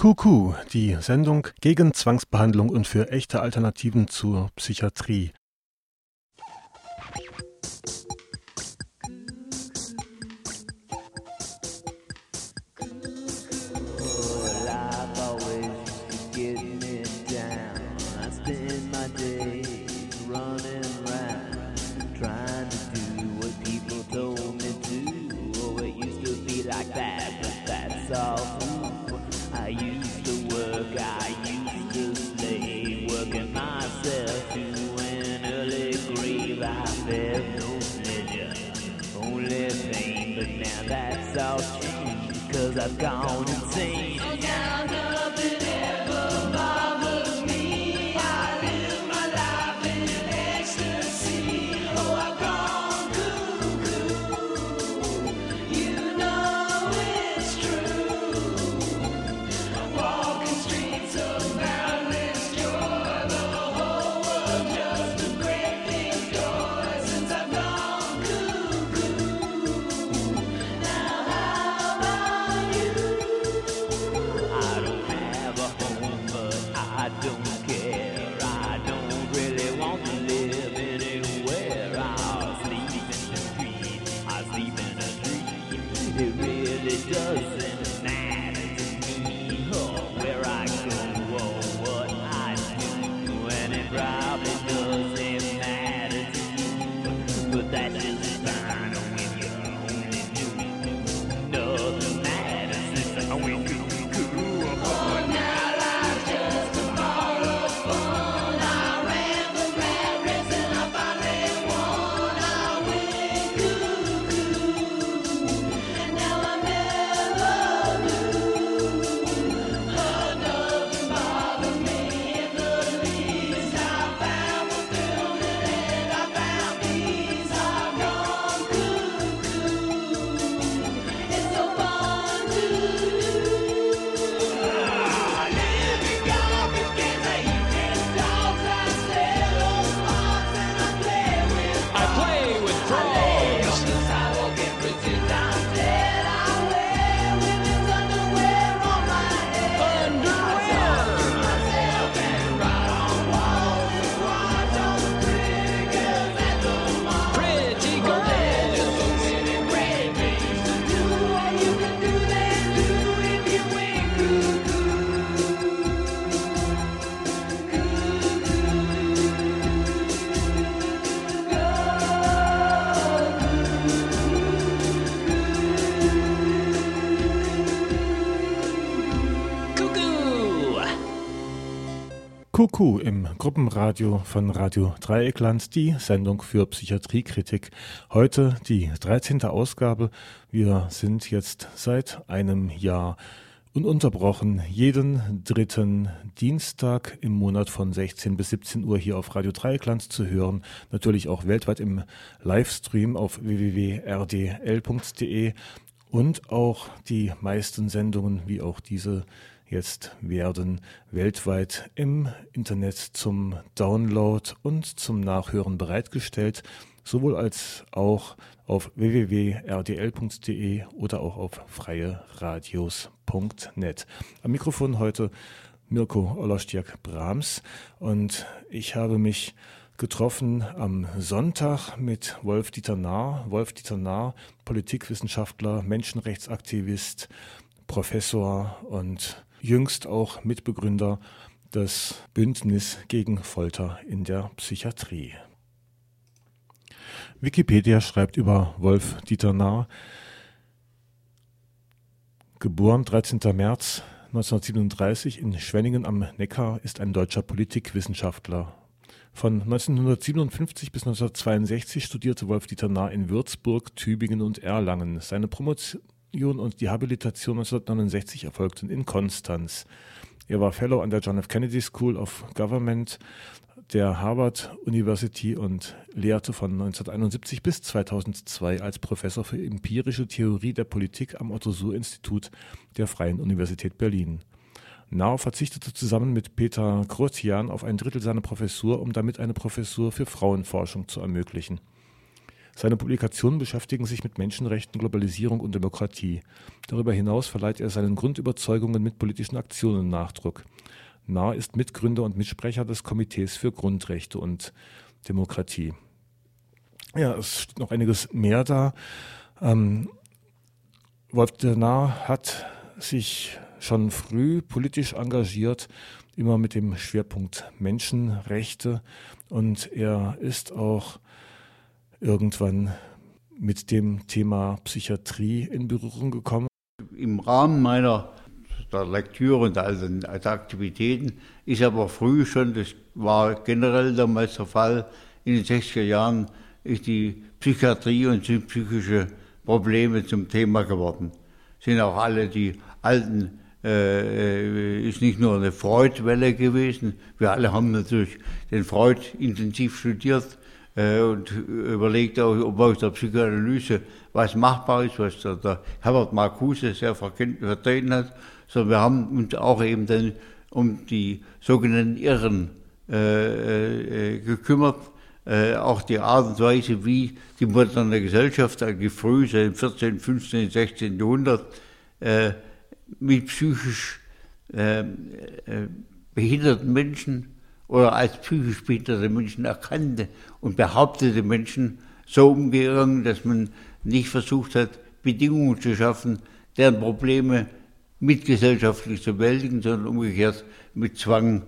Kuku, die Sendung gegen Zwangsbehandlung und für echte Alternativen zur Psychiatrie. I've gone insane. Kuku im Gruppenradio von Radio Dreieckland, die Sendung für Psychiatriekritik. Heute die 13. Ausgabe. Wir sind jetzt seit einem Jahr ununterbrochen jeden dritten Dienstag im Monat von 16 bis 17 Uhr hier auf Radio Dreieckland zu hören. Natürlich auch weltweit im Livestream auf www.rdl.de und auch die meisten Sendungen wie auch diese jetzt werden weltweit im Internet zum Download und zum Nachhören bereitgestellt, sowohl als auch auf www.rdl.de oder auch auf freieradios.net. Am Mikrofon heute Mirko Olostiak Brahms und ich habe mich getroffen am Sonntag mit Wolf Dieter Nahr. Wolf Dieter Nahr, Politikwissenschaftler, Menschenrechtsaktivist, Professor und jüngst auch Mitbegründer des Bündnis gegen Folter in der Psychiatrie. Wikipedia schreibt über Wolf Dieter Nahr, geboren 13. März 1937 in Schwenningen am Neckar, ist ein deutscher Politikwissenschaftler. Von 1957 bis 1962 studierte Wolf Dieter Nahr in Würzburg, Tübingen und Erlangen. Seine Promotion und die Habilitation 1969 erfolgten in Konstanz. Er war Fellow an der John F. Kennedy School of Government der Harvard University und lehrte von 1971 bis 2002 als Professor für empirische Theorie der Politik am Otto-Suhr-Institut der Freien Universität Berlin. Nau verzichtete zusammen mit Peter Krotian auf ein Drittel seiner Professur, um damit eine Professur für Frauenforschung zu ermöglichen. Seine Publikationen beschäftigen sich mit Menschenrechten, Globalisierung und Demokratie. Darüber hinaus verleiht er seinen Grundüberzeugungen mit politischen Aktionen Nachdruck. Nahr ist Mitgründer und Mitsprecher des Komitees für Grundrechte und Demokratie. Ja, es steht noch einiges mehr da. Ähm, Wolf de Nahr hat sich schon früh politisch engagiert, immer mit dem Schwerpunkt Menschenrechte und er ist auch irgendwann mit dem Thema Psychiatrie in Berührung gekommen? Im Rahmen meiner der Lektüre und also der Aktivitäten ist aber früh schon, das war generell damals der Fall, in den 60er Jahren ist die Psychiatrie und psychische Probleme zum Thema geworden. Sind auch alle die alten, äh, ist nicht nur eine Freud-Welle gewesen, wir alle haben natürlich den Freud intensiv studiert, äh, und überlegt auch, ob aus der Psychoanalyse was machbar ist, was der, der Herbert Marcuse sehr vertreten hat, sondern wir haben uns auch eben dann um die sogenannten Irren äh, äh, gekümmert, äh, auch die Art und Weise, wie die moderne Gesellschaft eigentlich früh, seit dem 14., 15., 16. Jahrhundert, mit psychisch behinderten Menschen oder als psychisch behinderte Menschen erkannte und behauptete Menschen so umgegangen, dass man nicht versucht hat, Bedingungen zu schaffen, deren Probleme mitgesellschaftlich zu bewältigen, sondern umgekehrt mit Zwang,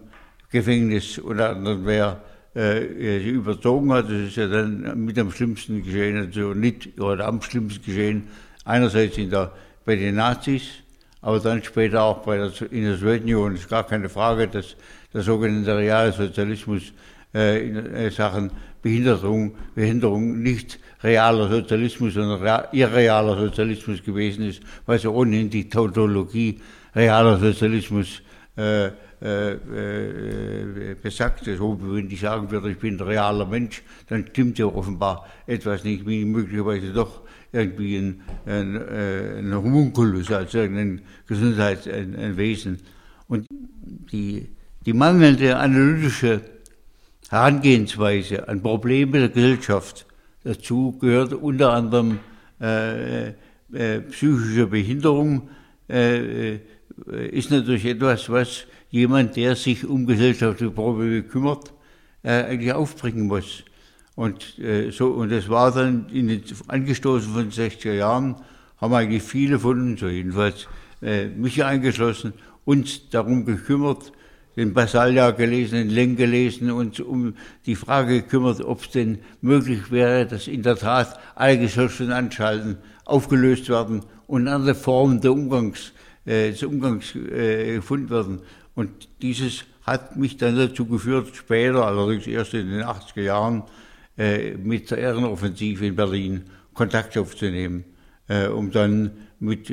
Gefängnis oder anderen wer äh, überzogen hat. Das ist ja dann mit am schlimmsten geschehen, also nicht oder am schlimmsten geschehen, einerseits in der, bei den Nazis, aber dann später auch bei der, in der Sowjetunion. Es ist gar keine Frage, dass der sogenannte Realsozialismus äh, in äh, Sachen Behinderung, Behinderung nicht realer Sozialismus, sondern irrealer Sozialismus gewesen ist, weil so ohnehin die Tautologie realer Sozialismus äh, äh, äh, besagt. So, wenn ich sagen würde, ich bin ein realer Mensch, dann stimmt ja offenbar etwas nicht, wie möglicherweise doch irgendwie ein, ein, ein Homunculus, also ein Gesundheits-, ein, ein Wesen. Und die die mangelnde analytische Herangehensweise an Probleme der Gesellschaft, dazu gehört unter anderem äh, äh, psychische Behinderung, äh, äh, ist natürlich etwas, was jemand, der sich um gesellschaftliche Probleme kümmert, äh, eigentlich aufbringen muss. Und, äh, so, und das war dann den, angestoßen von den 60er Jahren, haben eigentlich viele von uns, jedenfalls mich eingeschlossen, uns darum gekümmert, den Basalia gelesen, den Leng gelesen und um die Frage gekümmert, ob es denn möglich wäre, dass in der Tat alle gesellschaftlichen Anstalten aufgelöst werden und andere Formen der Umgangs, äh, des Umgangs äh, gefunden werden. Und dieses hat mich dann dazu geführt, später, allerdings erst in den 80er Jahren, äh, mit der Ehrenoffensive in Berlin Kontakt aufzunehmen, äh, um dann mit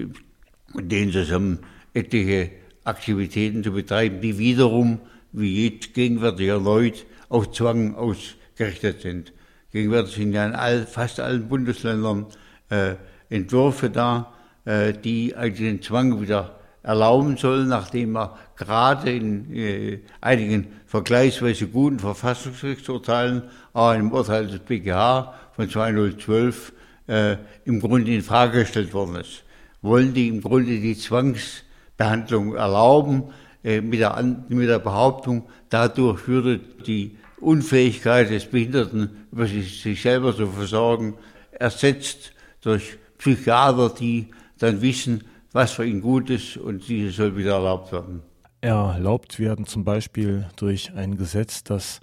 denen zusammen etliche Aktivitäten zu betreiben, die wiederum, wie jetzt gegenwärtig erneut, auf Zwang ausgerichtet sind. Gegenwärtig sind ja in all, fast allen Bundesländern äh, Entwürfe da, äh, die eigentlich den Zwang wieder erlauben sollen, nachdem er gerade in äh, einigen vergleichsweise guten Verfassungsgerichtsurteilen, auch im Urteil des BGH von 2012, äh, im Grunde in Frage gestellt worden ist. Wollen die im Grunde die Zwangs Behandlung erlauben, äh, mit, der, mit der Behauptung, dadurch würde die Unfähigkeit des Behinderten, über sich, sich selber zu versorgen, ersetzt durch Psychiater, die dann wissen, was für ihn gut ist und diese soll wieder erlaubt werden. Erlaubt werden zum Beispiel durch ein Gesetz, das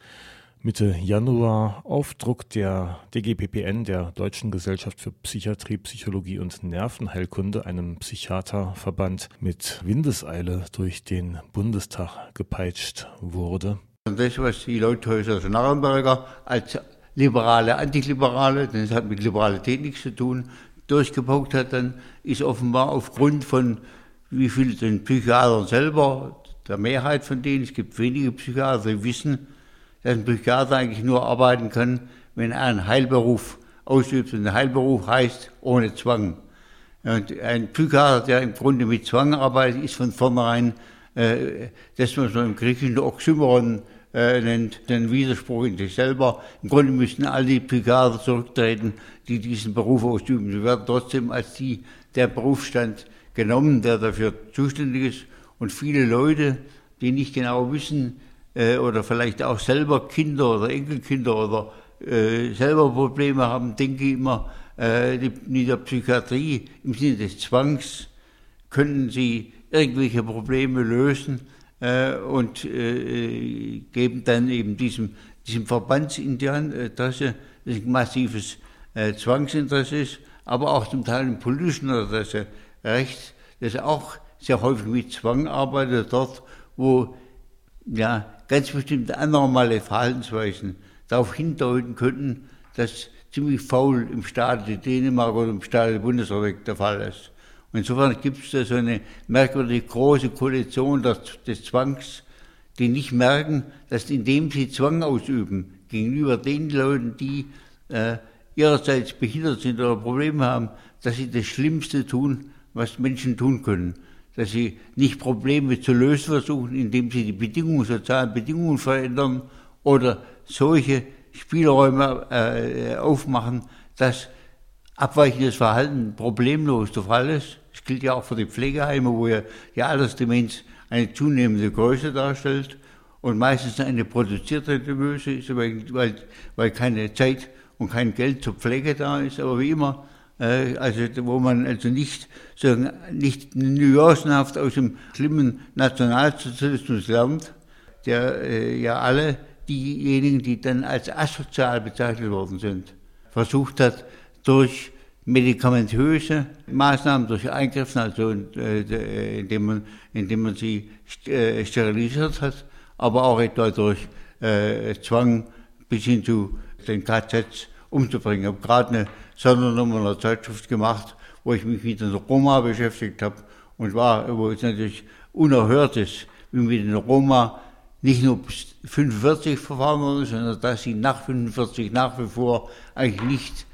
Mitte Januar auf Druck der DGPPN, der Deutschen Gesellschaft für Psychiatrie, Psychologie und Nervenheilkunde, einem Psychiaterverband, mit Windeseile durch den Bundestag gepeitscht wurde. Das, was die Leute heute aus Narrenberger als liberale, Antiliberale, denn es hat mit Liberalität nichts zu tun, durchgepaukt hat, dann ist offenbar aufgrund von wie viel den Psychiatern selber, der Mehrheit von denen, es gibt wenige Psychiater, die wissen, dass ein Psychiater eigentlich nur arbeiten kann, wenn er einen Heilberuf ausübt. Und ein Heilberuf heißt ohne Zwang. Und ein Psychiater, der im Grunde mit Zwang arbeitet, ist von vornherein, äh, das, was man im griechischen Oxymoron äh, nennt, den Widerspruch in sich selber. Im Grunde müssten all die Psychiater zurücktreten, die diesen Beruf ausüben. Sie werden trotzdem als die, der Berufsstand genommen, der dafür zuständig ist. Und viele Leute, die nicht genau wissen äh, oder vielleicht auch selber Kinder oder Enkelkinder oder äh, selber Probleme haben, denke ich immer, äh, die, in der Psychiatrie im Sinne des Zwangs können sie irgendwelche Probleme lösen äh, und äh, geben dann eben diesem, diesem Verbandsinteresse, das ein massives Zwangsinteresse ist, aber auch zum Teil ein politischen Interesse rechts, das auch sehr häufig mit Zwang arbeitet, dort, wo ja, ganz bestimmte anormale Verhaltensweisen darauf hindeuten könnten, dass ziemlich faul im Staat Dänemark oder im Staat der Bundesrepublik der Fall ist. Und insofern gibt es da so eine merkwürdig große Koalition des, des Zwangs, die nicht merken, dass indem sie Zwang ausüben gegenüber den Leuten, die äh, ihrerseits behindert sind oder Probleme haben, dass sie das Schlimmste tun, was Menschen tun können. Dass sie nicht Probleme zu lösen versuchen, indem sie die Bedingungen, sozialen Bedingungen verändern oder solche Spielräume äh, aufmachen, dass abweichendes Verhalten problemlos der Fall ist. Das gilt ja auch für die Pflegeheime, wo ja die Altersdemenz eine zunehmende Größe darstellt und meistens eine produzierte Demöse ist, weil, weil, weil keine Zeit und kein Geld zur Pflege da ist. Aber wie immer, also wo man also nicht, sagen, nicht nuancenhaft aus dem schlimmen Nationalsozialismus lernt, der äh, ja alle diejenigen, die dann als asozial bezeichnet worden sind, versucht hat, durch medikamentöse Maßnahmen, durch Eingriffen, also äh, indem, man, indem man sie äh, sterilisiert hat, aber auch etwa durch äh, Zwang bis hin zu den KZs umzubringen. Ich habe gerade eine Sondernummer einer Zeitschrift gemacht, wo ich mich mit den Roma beschäftigt habe und war, wo es natürlich unerhört ist, wie mit den Roma nicht nur bis 45 verfahren worden, sondern dass sie nach 45 nach wie vor eigentlich nicht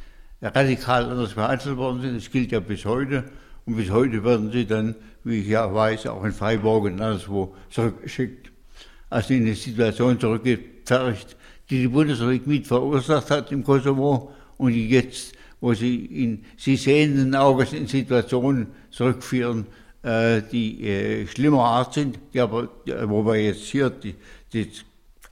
radikal anders behandelt worden sind. Das gilt ja bis heute. Und bis heute werden sie dann, wie ich ja weiß, auch in Freiburg und anderswo zurückgeschickt. Also in eine Situation zurückgepfercht, die die Bundesrepublik mit verursacht hat im Kosovo und die jetzt, wo sie in sie sehenden Auges in Situationen zurückführen, äh, die äh, schlimmer Art sind, die aber, wobei jetzt hier die, die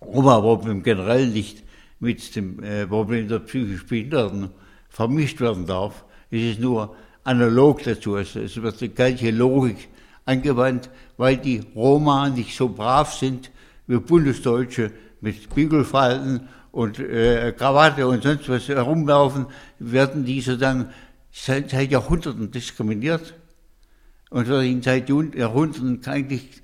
Roma-Problem generell nicht mit dem äh, Problem der psychisch Behinderten vermischt werden darf. Es ist nur analog dazu. Also es wird die gleiche Logik angewandt, weil die Roma nicht so brav sind wie Bundesdeutsche mit Bügelfalten und äh, Krawatte und sonst was herumlaufen, werden die sozusagen seit, seit Jahrhunderten diskriminiert und werden seit Jahrhunderten eigentlich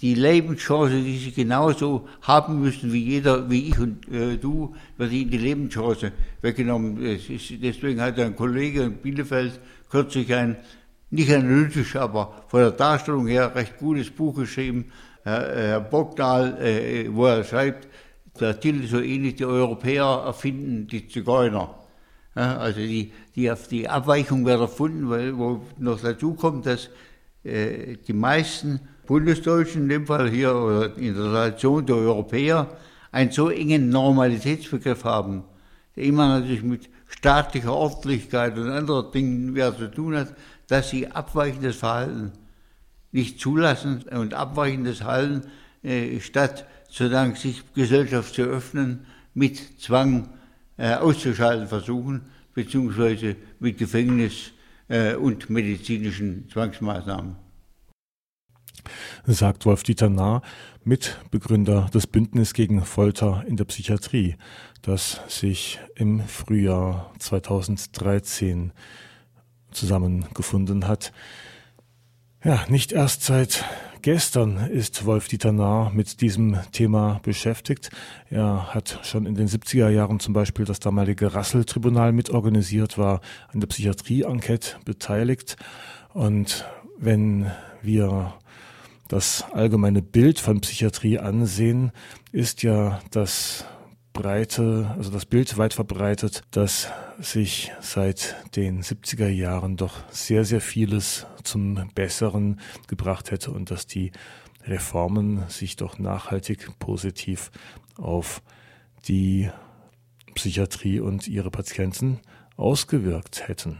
die Lebenschance, die sie genauso haben müssen wie jeder, wie ich und äh, du, wird ihnen die Lebenschance weggenommen. Ist, deswegen hat ein Kollege in Bielefeld kürzlich ein, nicht analytisch, aber von der Darstellung her recht gutes Buch geschrieben, Herr, Herr Bogdahl, äh, wo er schreibt, der Titel so ähnlich, die Europäer erfinden die Zigeuner. Also die, die, die Abweichung wird erfunden, weil wo noch dazu kommt, dass äh, die meisten Bundesdeutschen, in dem Fall hier oder in der Relation der Europäer, einen so engen Normalitätsbegriff haben, der immer natürlich mit staatlicher Ordentlichkeit und anderen Dingen mehr zu tun hat, dass sie abweichendes Verhalten nicht zulassen und abweichendes Verhalten äh, statt sozusagen sich Gesellschaft zu öffnen, mit Zwang äh, auszuschalten versuchen, beziehungsweise mit Gefängnis äh, und medizinischen Zwangsmaßnahmen. Sagt Wolf-Dieter Nahr, Mitbegründer des Bündnis gegen Folter in der Psychiatrie, das sich im Frühjahr 2013 zusammengefunden hat. Ja, nicht erst seit gestern ist Wolf-Dieter Nahr mit diesem Thema beschäftigt. Er hat schon in den 70er Jahren zum Beispiel das damalige Rassel-Tribunal mitorganisiert, war an der Psychiatrie-Enquete beteiligt. Und wenn wir das allgemeine Bild von Psychiatrie ansehen, ist ja das breite, also das Bild weit verbreitet, dass sich seit den 70er Jahren doch sehr, sehr vieles zum Besseren gebracht hätte und dass die Reformen sich doch nachhaltig positiv auf die Psychiatrie und ihre Patienten ausgewirkt hätten.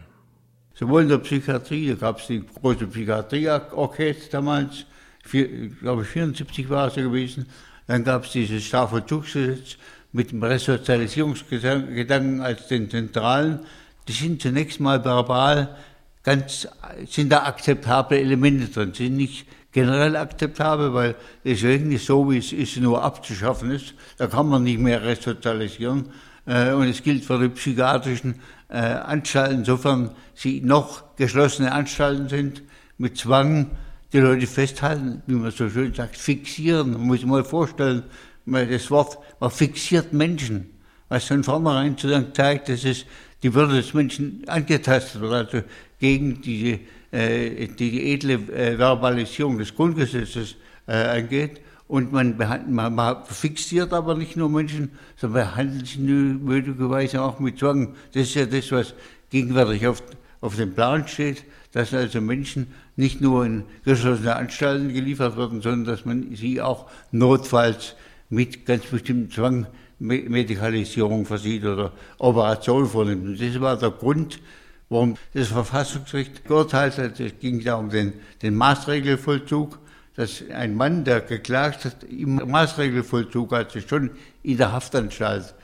Sowohl in der Psychiatrie, da gab es die große Psychiatrieorchester damals, vier, glaube ich 74 war es ja gewesen, dann gab es dieses Strafvollzugsgesetz mit dem Resozialisierungsgedanken als den zentralen. Die sind zunächst mal verbal ganz, sind da akzeptable Elemente drin, sind nicht generell akzeptabel, weil deswegen ist so, wie es ist, nur abzuschaffen ist. Da kann man nicht mehr resozialisieren. Äh, und es gilt für die psychiatrischen äh, Anstalten, insofern sie noch geschlossene Anstalten sind, mit Zwang die Leute festhalten, wie man so schön sagt, fixieren. Man muss sich mal vorstellen, das Wort, man fixiert Menschen, was von vornherein zeigt, dass es die Würde des Menschen angetastet wird, also gegen diese, äh, die, die edle äh, Verbalisierung des Grundgesetzes äh, angeht. Und man, man, man, fixiert aber nicht nur Menschen, sondern behandelt sie möglicherweise auch mit Zwang. Das ist ja das, was gegenwärtig auf, auf dem Plan steht, dass also Menschen nicht nur in geschlossene Anstalten geliefert werden, sondern dass man sie auch notfalls mit ganz bestimmten Zwang Medikalisierung versieht oder Operation vornimmt. Und das war der Grund, warum das Verfassungsgericht geurteilt hat. Es ging da um den, den Maßregelvollzug, dass ein Mann, der geklagt hat, im Maßregelvollzug, also schon in der Haftanstalt,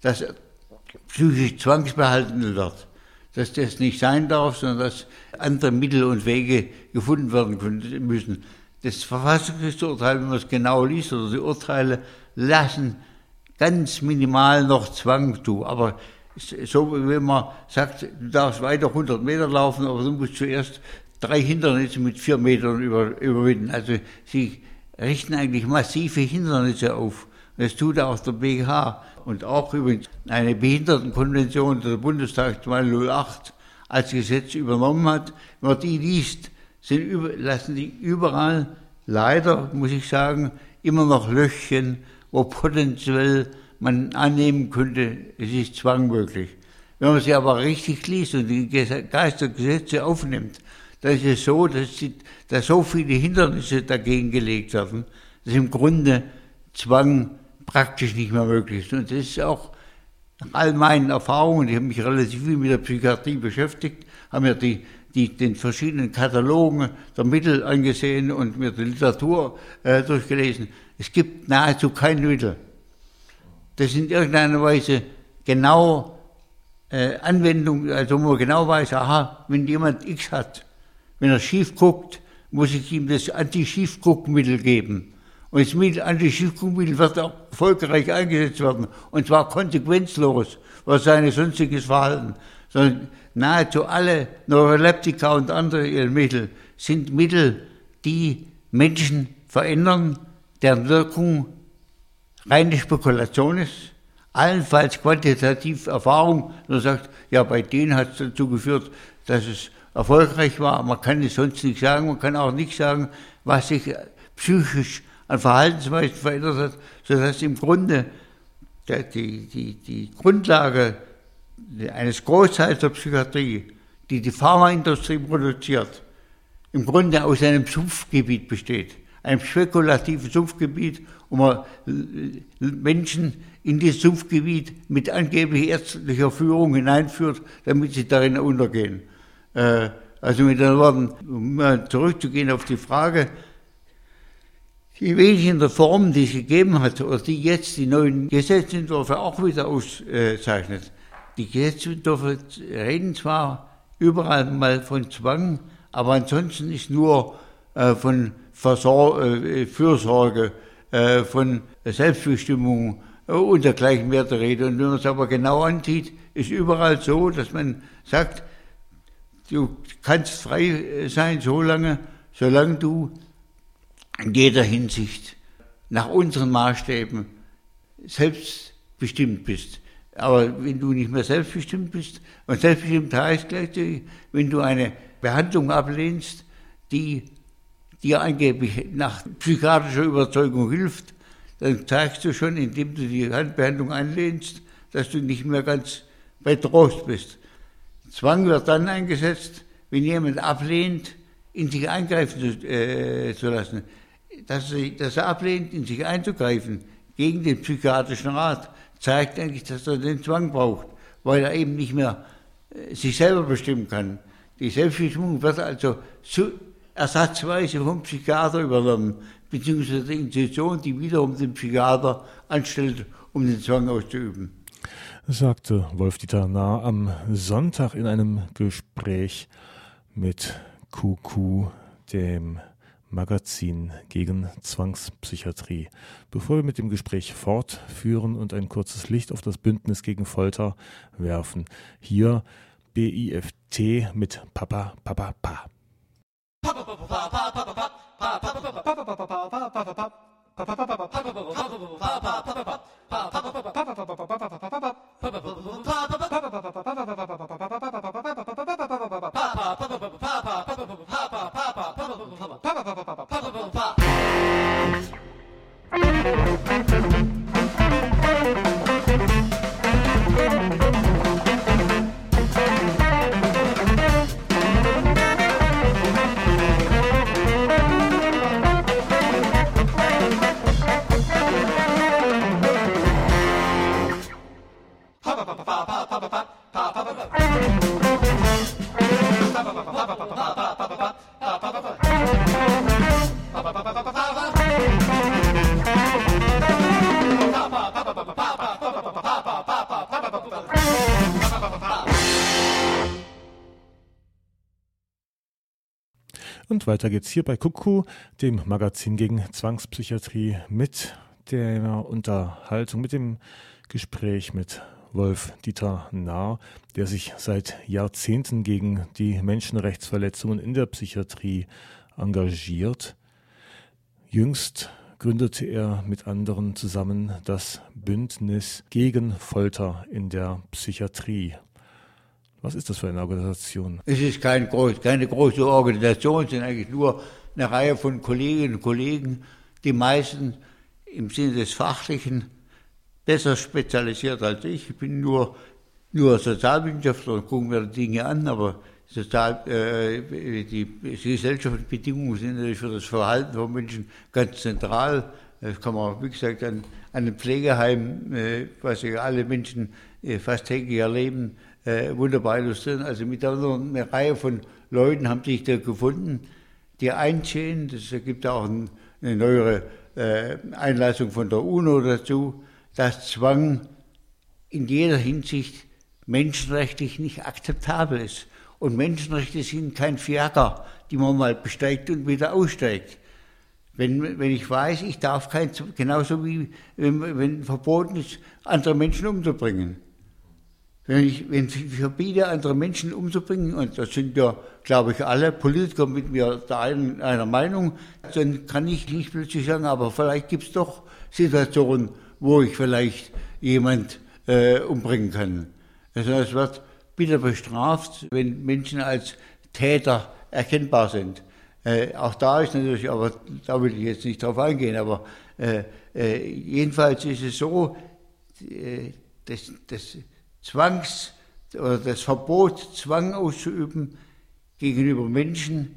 dass er psychisch zwangsbehalten wird, dass das nicht sein darf, sondern dass andere Mittel und Wege gefunden werden müssen. Das Verfassungsgerichtsurteil, wenn man es genau liest, oder die Urteile lassen ganz minimal noch Zwang zu. Aber so, wenn man sagt, du darfst weiter 100 Meter laufen, aber du musst zuerst drei Hindernisse mit vier Metern über, überwinden. Also sie richten eigentlich massive Hindernisse auf. Das tut auch der BGH. Und auch übrigens eine Behindertenkonvention, die der Bundestag 208 als Gesetz übernommen hat, wenn man die liest, sind lassen die überall, leider muss ich sagen, immer noch Löchchen, wo potenziell man annehmen könnte, es ist zwangmöglich. Wenn man sie aber richtig liest und die Geistergesetze aufnimmt, dann ist es so, dass, die, dass so viele Hindernisse dagegen gelegt werden, dass im Grunde Zwang praktisch nicht mehr möglich ist. Und das ist auch nach all meinen Erfahrungen, ich habe mich relativ viel mit der Psychiatrie beschäftigt, haben mir die, die, den verschiedenen Katalogen der Mittel angesehen und mir die Literatur äh, durchgelesen. Es gibt nahezu kein Mittel, das in irgendeiner Weise genau äh, Anwendung, also wo man genau weiß, aha, wenn jemand X hat, wenn er schief guckt, muss ich ihm das Anti-Schiefguckmittel geben. Und das Mittel, Anti-Schiefguckmittel wird auch erfolgreich eingesetzt werden. Und zwar konsequenzlos, was seine sonstiges Verhalten. Sondern nahezu alle Neuroleptika und andere Mittel sind Mittel, die Menschen verändern, deren Wirkung reine Spekulation ist, allenfalls quantitativ Erfahrung, man sagt, ja, bei denen hat es dazu geführt, dass es erfolgreich war. Man kann es sonst nicht sagen, man kann auch nicht sagen, was sich psychisch an Verhaltensweisen verändert hat, sodass im Grunde die, die, die Grundlage eines Großteils der Psychiatrie, die die Pharmaindustrie produziert, im Grunde aus einem Sumpfgebiet besteht einem spekulativen Sumpfgebiet, wo man Menschen in dieses Sumpfgebiet mit angeblich ärztlicher Führung hineinführt, damit sie darin untergehen. Äh, also mit anderen Worten, um zurückzugehen auf die Frage, die wenigen Reformen, die es gegeben hat, oder die jetzt die neuen Gesetzentwürfe auch wieder auszeichnet, die Gesetzentwürfe reden zwar überall mal von Zwang, aber ansonsten ist nur äh, von Versor äh, Fürsorge, äh, von Selbstbestimmung und dergleichen mehr der Rede. Und wenn man es aber genau ansieht, ist überall so, dass man sagt, du kannst frei sein, solange, solange du in jeder Hinsicht nach unseren Maßstäben selbstbestimmt bist. Aber wenn du nicht mehr selbstbestimmt bist, und selbstbestimmt heißt gleichzeitig, wenn du eine Behandlung ablehnst, die dir angeblich nach psychiatrischer Überzeugung hilft, dann zeigst du schon, indem du die Handbehandlung anlehnst, dass du nicht mehr ganz bei Trost bist. Zwang wird dann eingesetzt, wenn jemand ablehnt, in sich eingreifen zu, äh, zu lassen. dass, dass er ablehnt, in sich einzugreifen gegen den psychiatrischen Rat, zeigt eigentlich, dass er den Zwang braucht, weil er eben nicht mehr äh, sich selber bestimmen kann. Die Selbstbestimmung wird also ersatzweise vom Psychiater übernommen, beziehungsweise die Institution, die wiederum den Psychiater anstellt, um den Zwang auszuüben. Sagte Wolf-Dieter Nahr am Sonntag in einem Gespräch mit QQ, dem Magazin gegen Zwangspsychiatrie. Bevor wir mit dem Gespräch fortführen und ein kurzes Licht auf das Bündnis gegen Folter werfen, hier BIFT mit Papa, Papa, Pa. Und weiter geht's hier bei Kuku, dem Magazin gegen Zwangspsychiatrie, mit der Unterhaltung, mit dem Gespräch mit Wolf Dieter Nahr, der sich seit Jahrzehnten gegen die Menschenrechtsverletzungen in der Psychiatrie engagiert. Jüngst gründete er mit anderen zusammen das Bündnis gegen Folter in der Psychiatrie. Was ist das für eine Organisation? Es ist kein groß, keine große Organisation, es sind eigentlich nur eine Reihe von Kolleginnen und Kollegen, die meisten im Sinne des Fachlichen besser spezialisiert als ich. Ich bin nur, nur Sozialwissenschaftler und gucke mir Dinge an, aber Sozial, äh, die gesellschaftlichen Bedingungen sind natürlich für das Verhalten von Menschen ganz zentral. Das kann man, wie gesagt, an, an einem Pflegeheim, äh, was ja alle Menschen äh, fast täglich erleben, äh, wunderbar illustrieren. Also mit einer Reihe von Leuten haben sich da gefunden, die einstehen. Das gibt auch ein, eine neuere äh, Einlassung von der UNO dazu, dass Zwang in jeder Hinsicht menschenrechtlich nicht akzeptabel ist. Und Menschenrechte sind kein Fiaker, die man mal besteigt und wieder aussteigt. Wenn, wenn ich weiß, ich darf kein, genauso wie wenn, wenn verboten ist, andere Menschen umzubringen. Wenn ich, wenn ich verbiete, andere Menschen umzubringen, und das sind ja, glaube ich, alle Politiker mit mir da ein, einer Meinung, dann kann ich nicht plötzlich sagen, aber vielleicht gibt es doch Situationen, wo ich vielleicht jemand äh, umbringen kann. Also es wird bitter bestraft, wenn Menschen als Täter erkennbar sind. Äh, auch da ist natürlich, aber da will ich jetzt nicht drauf eingehen, aber äh, äh jedenfalls ist es so, äh, das, das Zwangs oder das Verbot, Zwang auszuüben gegenüber Menschen,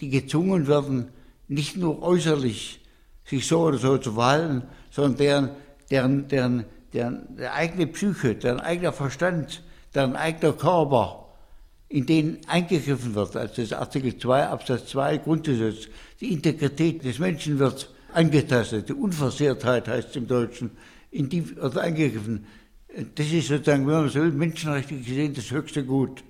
die gezwungen werden, nicht nur äußerlich sich so oder so zu verhalten, sondern deren, deren, deren, deren, deren eigene Psyche, deren eigener Verstand, deren eigener Körper, in den eingegriffen wird, also das Artikel 2 Absatz 2 Grundgesetz, die Integrität des Menschen wird angetastet, die Unversehrtheit heißt es im Deutschen, in die wird eingegriffen. Das ist sozusagen, wenn man so will, menschenrechtlich gesehen das höchste Gut.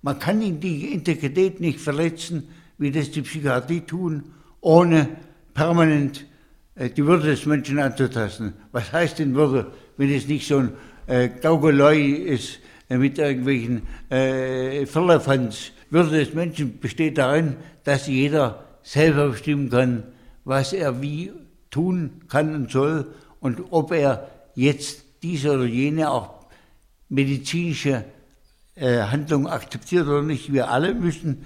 Man kann die Integrität nicht verletzen, wie das die Psychiatrie tun, ohne permanent äh, die Würde des Menschen anzutasten. Was heißt denn Würde, wenn es nicht so ein äh, ist äh, mit irgendwelchen äh, Firlefanz? Würde des Menschen besteht darin, dass jeder selber bestimmen kann, was er wie tun kann und soll und ob er jetzt diese oder jene auch medizinische äh, Handlung akzeptiert oder nicht. Wir alle müssen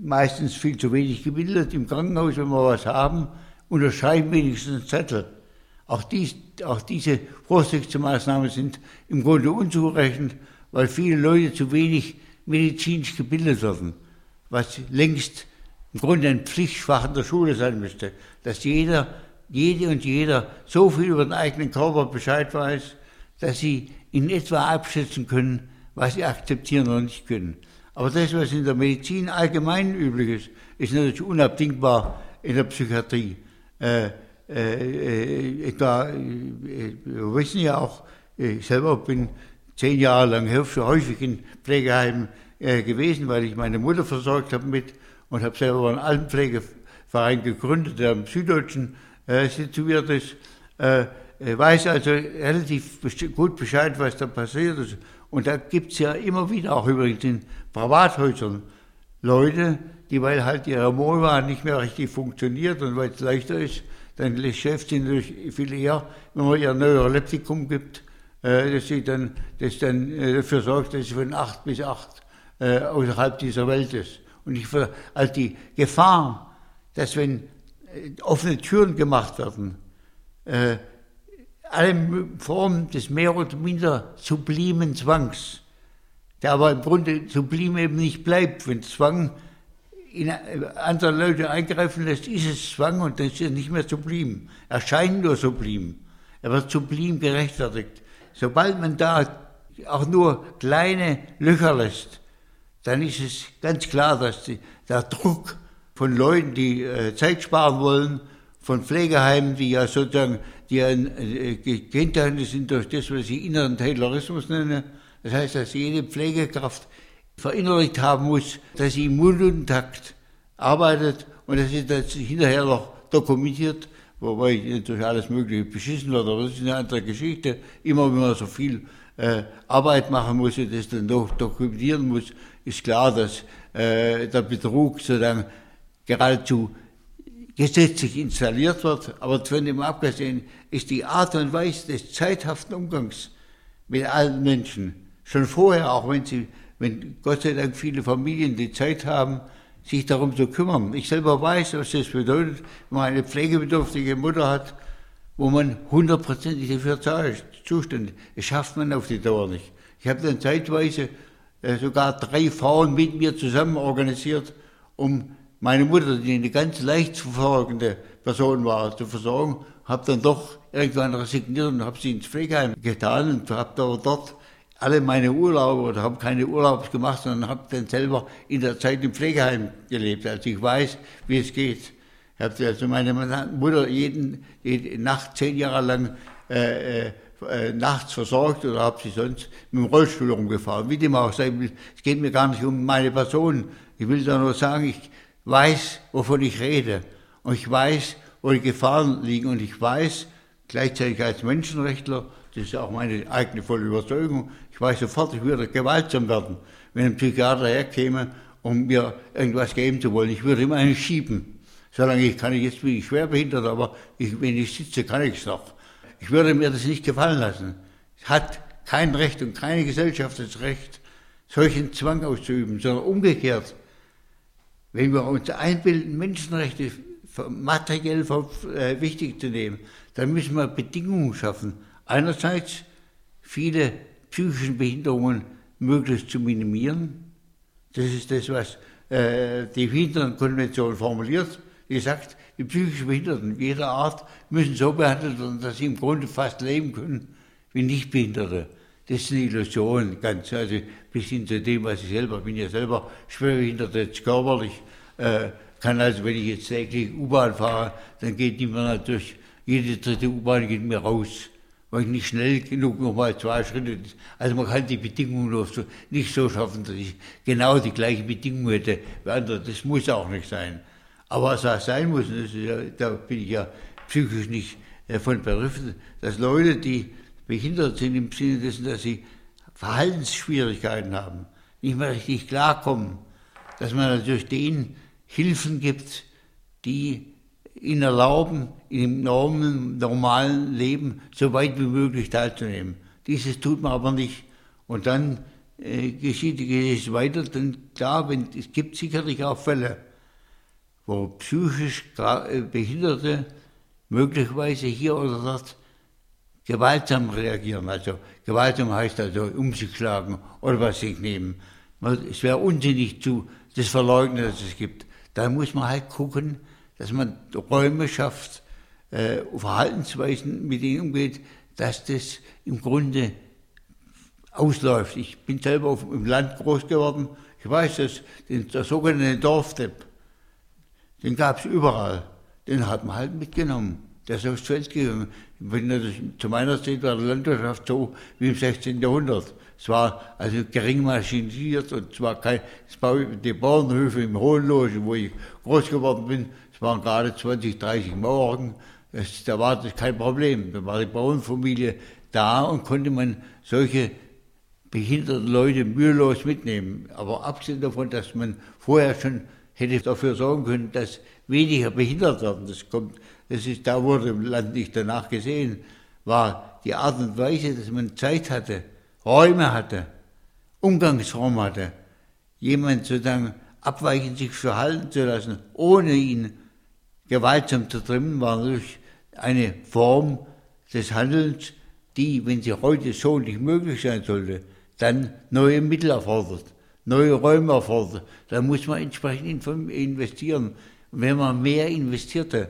meistens viel zu wenig gebildet im Krankenhaus, wenn wir was haben, unterschreiben wenigstens einen Zettel. Auch, dies, auch diese Vorsichtsmaßnahmen sind im Grunde unzureichend, weil viele Leute zu wenig medizinisch gebildet werden, was längst im Grunde ein Pflichtfach in der Schule sein müsste, dass jeder, jede und jeder so viel über den eigenen Körper Bescheid weiß, dass sie in etwa abschätzen können, was sie akzeptieren oder nicht können. Aber das, was in der Medizin allgemein üblich ist, ist natürlich unabdingbar in der Psychiatrie. Äh, äh, etwa, äh, wir wissen ja auch, ich selber bin zehn Jahre lang häufig in Pflegeheimen äh, gewesen, weil ich meine Mutter versorgt habe mit und habe selber einen Altenpflegeverein gegründet, der im Süddeutschen äh, situiert ist. Äh, weiß also relativ gut Bescheid, was da passiert ist. Und da gibt es ja immer wieder, auch übrigens in Privathäusern, Leute, die, weil halt ihre Mohlware nicht mehr richtig funktioniert und weil es leichter ist, dann schläft sie natürlich viel eher, wenn man ihr Neuroleptikum gibt, äh, dass sie dann, das dann äh, dafür sorgt, dass sie von acht bis acht äh, außerhalb dieser Welt ist. Und ich also die Gefahr, dass wenn äh, offene Türen gemacht werden, äh, alle Formen des mehr oder minder sublimen Zwangs, der aber im Grunde sublim eben nicht bleibt, wenn Zwang in andere Leute eingreifen lässt, ist es Zwang und dann ist er nicht mehr sublim. Er scheint nur sublim. Er wird sublim gerechtfertigt. Sobald man da auch nur kleine Löcher lässt, dann ist es ganz klar, dass die, der Druck von Leuten, die äh, Zeit sparen wollen, von Pflegeheimen, die ja sozusagen, die ja äh, sind durch das, was ich inneren Taylorismus nenne. Das heißt, dass jede Pflegekraft verinnerlicht haben muss, dass sie im Mundtakt arbeitet und dass sie das hinterher noch dokumentiert, wobei natürlich alles Mögliche beschissen wird, aber das ist eine andere Geschichte. Immer wenn man so viel äh, Arbeit machen muss und das dann noch dokumentieren muss, ist klar, dass äh, der Betrug sozusagen geradezu gesetzlich installiert wird. Aber von dem abgesehen ist die Art und Weise des zeithaften Umgangs mit allen Menschen schon vorher, auch wenn sie wenn Gott sei Dank viele Familien die Zeit haben, sich darum zu kümmern. Ich selber weiß, was das bedeutet, wenn man eine pflegebedürftige Mutter hat, wo man hundertprozentig dafür zuständig Das schafft man auf die Dauer nicht. Ich habe dann zeitweise äh, sogar drei Frauen mit mir zusammen organisiert, um meine Mutter, die eine ganz leicht zu versorgende Person war, zu versorgen, habe dann doch irgendwann resigniert und habe sie ins Pflegeheim getan und habe dort alle meine Urlaube oder habe keine Urlaubs gemacht, sondern habe dann selber in der Zeit im Pflegeheim gelebt. Also ich weiß, wie es geht. Ich habe also meine Mutter jeden, jede Nacht zehn Jahre lang äh, äh, nachts versorgt oder habe sie sonst mit dem Rollstuhl rumgefahren. Wie dem auch sei, es geht mir gar nicht um meine Person. Ich will da nur sagen, ich weiß, wovon ich rede. Und ich weiß, wo die Gefahren liegen. Und ich weiß, gleichzeitig als Menschenrechtler, das ist auch meine eigene volle Überzeugung, ich weiß sofort, ich würde gewaltsam werden, wenn ein Psychiater herkäme, um mir irgendwas geben zu wollen. Ich würde ihm einen schieben. Solange ich kann, jetzt bin ich schwerbehindert, aber ich, wenn ich sitze, kann ich es noch. Ich würde mir das nicht gefallen lassen. Es hat kein Recht und keine Gesellschaft das Recht, solchen Zwang auszuüben, sondern umgekehrt. Wenn wir uns einbilden, Menschenrechte materiell äh, wichtig zu nehmen, dann müssen wir Bedingungen schaffen. Einerseits viele psychischen Behinderungen möglichst zu minimieren. Das ist das, was äh, die Behindertenkonvention formuliert. Die sagt, die psychisch Behinderten jeder Art müssen so behandelt werden, dass sie im Grunde fast leben können wie Nichtbehinderte. Das ist eine Illusion, ganz, also bis hin zu dem, was ich selber bin, ja selber schwerbehindert jetzt körperlich, äh, kann also, wenn ich jetzt täglich U-Bahn fahre, dann geht die mir natürlich, jede dritte U-Bahn geht mir raus weil ich nicht schnell genug nochmal zwei Schritte. Also man kann die Bedingungen so, nicht so schaffen, dass ich genau die gleiche Bedingung hätte wie andere. Das muss auch nicht sein. Aber was auch sein muss, ja, da bin ich ja psychisch nicht davon begriffen, dass Leute, die behindert sind im Sinne dessen, dass sie Verhaltensschwierigkeiten haben, nicht mehr richtig klarkommen, dass man natürlich denen Hilfen gibt, die ihnen erlauben, im normalen, normalen Leben so weit wie möglich teilzunehmen. Dieses tut man aber nicht. Und dann äh, geschieht es weiter, denn klar, wenn, es gibt sicherlich auch Fälle, wo psychisch äh, Behinderte möglicherweise hier oder dort gewaltsam reagieren. Also gewaltsam heißt also um sich schlagen oder was sich nehmen. Es wäre unsinnig zu das verleugnen, dass es gibt. Da muss man halt gucken, dass man Räume schafft, äh, Verhaltensweisen mit denen umgeht, dass das im Grunde ausläuft. Ich bin selber auf, im Land groß geworden. Ich weiß, dass den, der sogenannte Dorfdepp, den gab es überall. Den hat man halt mitgenommen. Der ist aufs Feld gegangen. Zu meiner Zeit war die Landwirtschaft so wie im 16. Jahrhundert. Es war also gering maschinisiert und es war kein, es war die Bauernhöfe im Hohenloge, wo ich groß geworden bin, es waren gerade 20, 30 Mauern. Das, da war das kein Problem. Da war die Bauernfamilie da und konnte man solche behinderten Leute mühelos mitnehmen. Aber abgesehen davon, dass man vorher schon hätte dafür sorgen können, dass weniger behindert werden. Das kommt, das ist, da wurde im Land nicht danach gesehen, war die Art und Weise, dass man Zeit hatte, Räume hatte, Umgangsraum hatte, jemand sozusagen abweichend sich verhalten zu lassen, ohne ihn gewaltsam zu trimmen, war natürlich eine Form des Handelns, die, wenn sie heute so nicht möglich sein sollte, dann neue Mittel erfordert, neue Räume erfordert. Da muss man entsprechend investieren. Und wenn man mehr investierte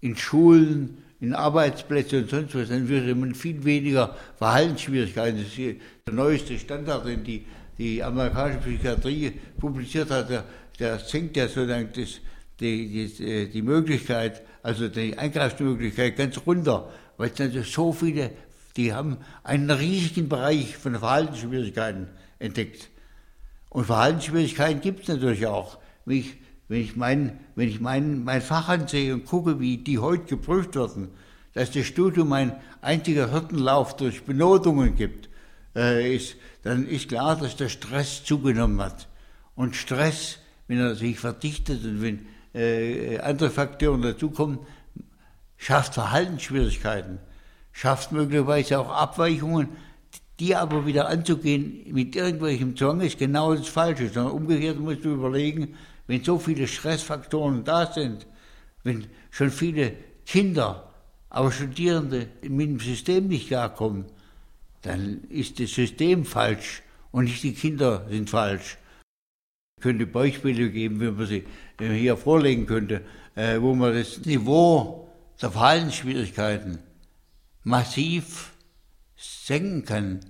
in Schulen, in Arbeitsplätze und sonst was, dann würde man viel weniger Verhaltensschwierigkeiten. Das ist der neueste Standard, den die, die amerikanische Psychiatrie publiziert hat, der, der senkt ja sozusagen das, die, die, äh, die Möglichkeit, also die Eingreifsmöglichkeit ganz runter, weil es also so viele, die haben einen riesigen Bereich von Verhaltensschwierigkeiten entdeckt. Und Verhaltensschwierigkeiten gibt es natürlich auch. Wenn ich, wenn ich, mein, wenn ich mein, mein Fach ansehe und gucke, wie die heute geprüft werden, dass das Studium ein einziger Hirtenlauf durch Benotungen gibt, äh, ist, dann ist klar, dass der Stress zugenommen hat. Und Stress, wenn er sich verdichtet und wenn äh, andere Faktoren dazukommen, schafft Verhaltensschwierigkeiten, schafft möglicherweise auch Abweichungen, die aber wieder anzugehen mit irgendwelchem Zwang ist genau das Falsche, sondern umgekehrt musst du überlegen, wenn so viele Stressfaktoren da sind, wenn schon viele Kinder, aber Studierende mit dem System nicht klarkommen, dann ist das System falsch und nicht die Kinder sind falsch. Ich könnte Beispiele geben, wie man sie hier vorlegen könnte, äh, wo man das Niveau der Verhaltensschwierigkeiten massiv senken kann,